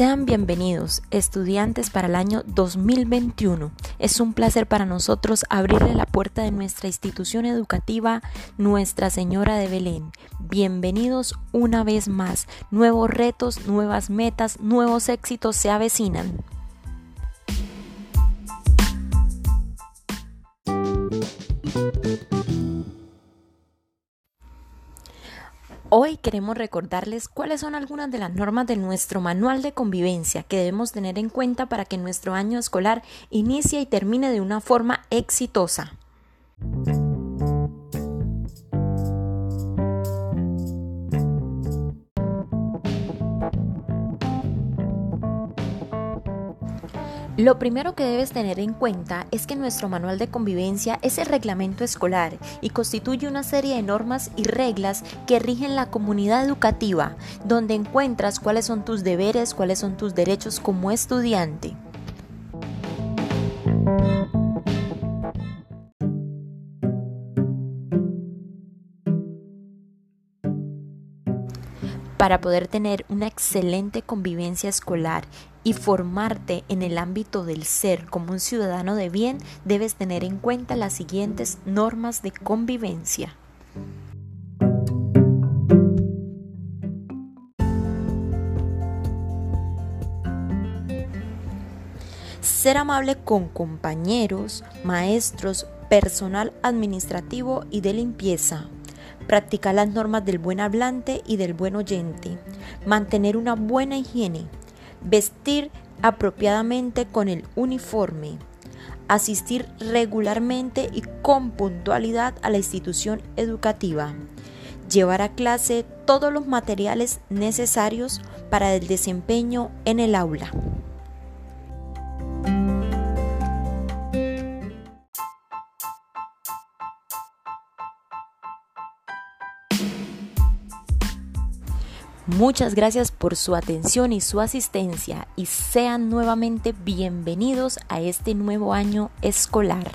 Sean bienvenidos, estudiantes, para el año 2021. Es un placer para nosotros abrirle la puerta de nuestra institución educativa, Nuestra Señora de Belén. Bienvenidos una vez más. Nuevos retos, nuevas metas, nuevos éxitos se avecinan. Hoy queremos recordarles cuáles son algunas de las normas de nuestro manual de convivencia que debemos tener en cuenta para que nuestro año escolar inicie y termine de una forma exitosa. Lo primero que debes tener en cuenta es que nuestro manual de convivencia es el reglamento escolar y constituye una serie de normas y reglas que rigen la comunidad educativa, donde encuentras cuáles son tus deberes, cuáles son tus derechos como estudiante. Para poder tener una excelente convivencia escolar y formarte en el ámbito del ser como un ciudadano de bien, debes tener en cuenta las siguientes normas de convivencia. Ser amable con compañeros, maestros, personal administrativo y de limpieza. Practicar las normas del buen hablante y del buen oyente. Mantener una buena higiene vestir apropiadamente con el uniforme, asistir regularmente y con puntualidad a la institución educativa, llevar a clase todos los materiales necesarios para el desempeño en el aula. Muchas gracias por su atención y su asistencia y sean nuevamente bienvenidos a este nuevo año escolar.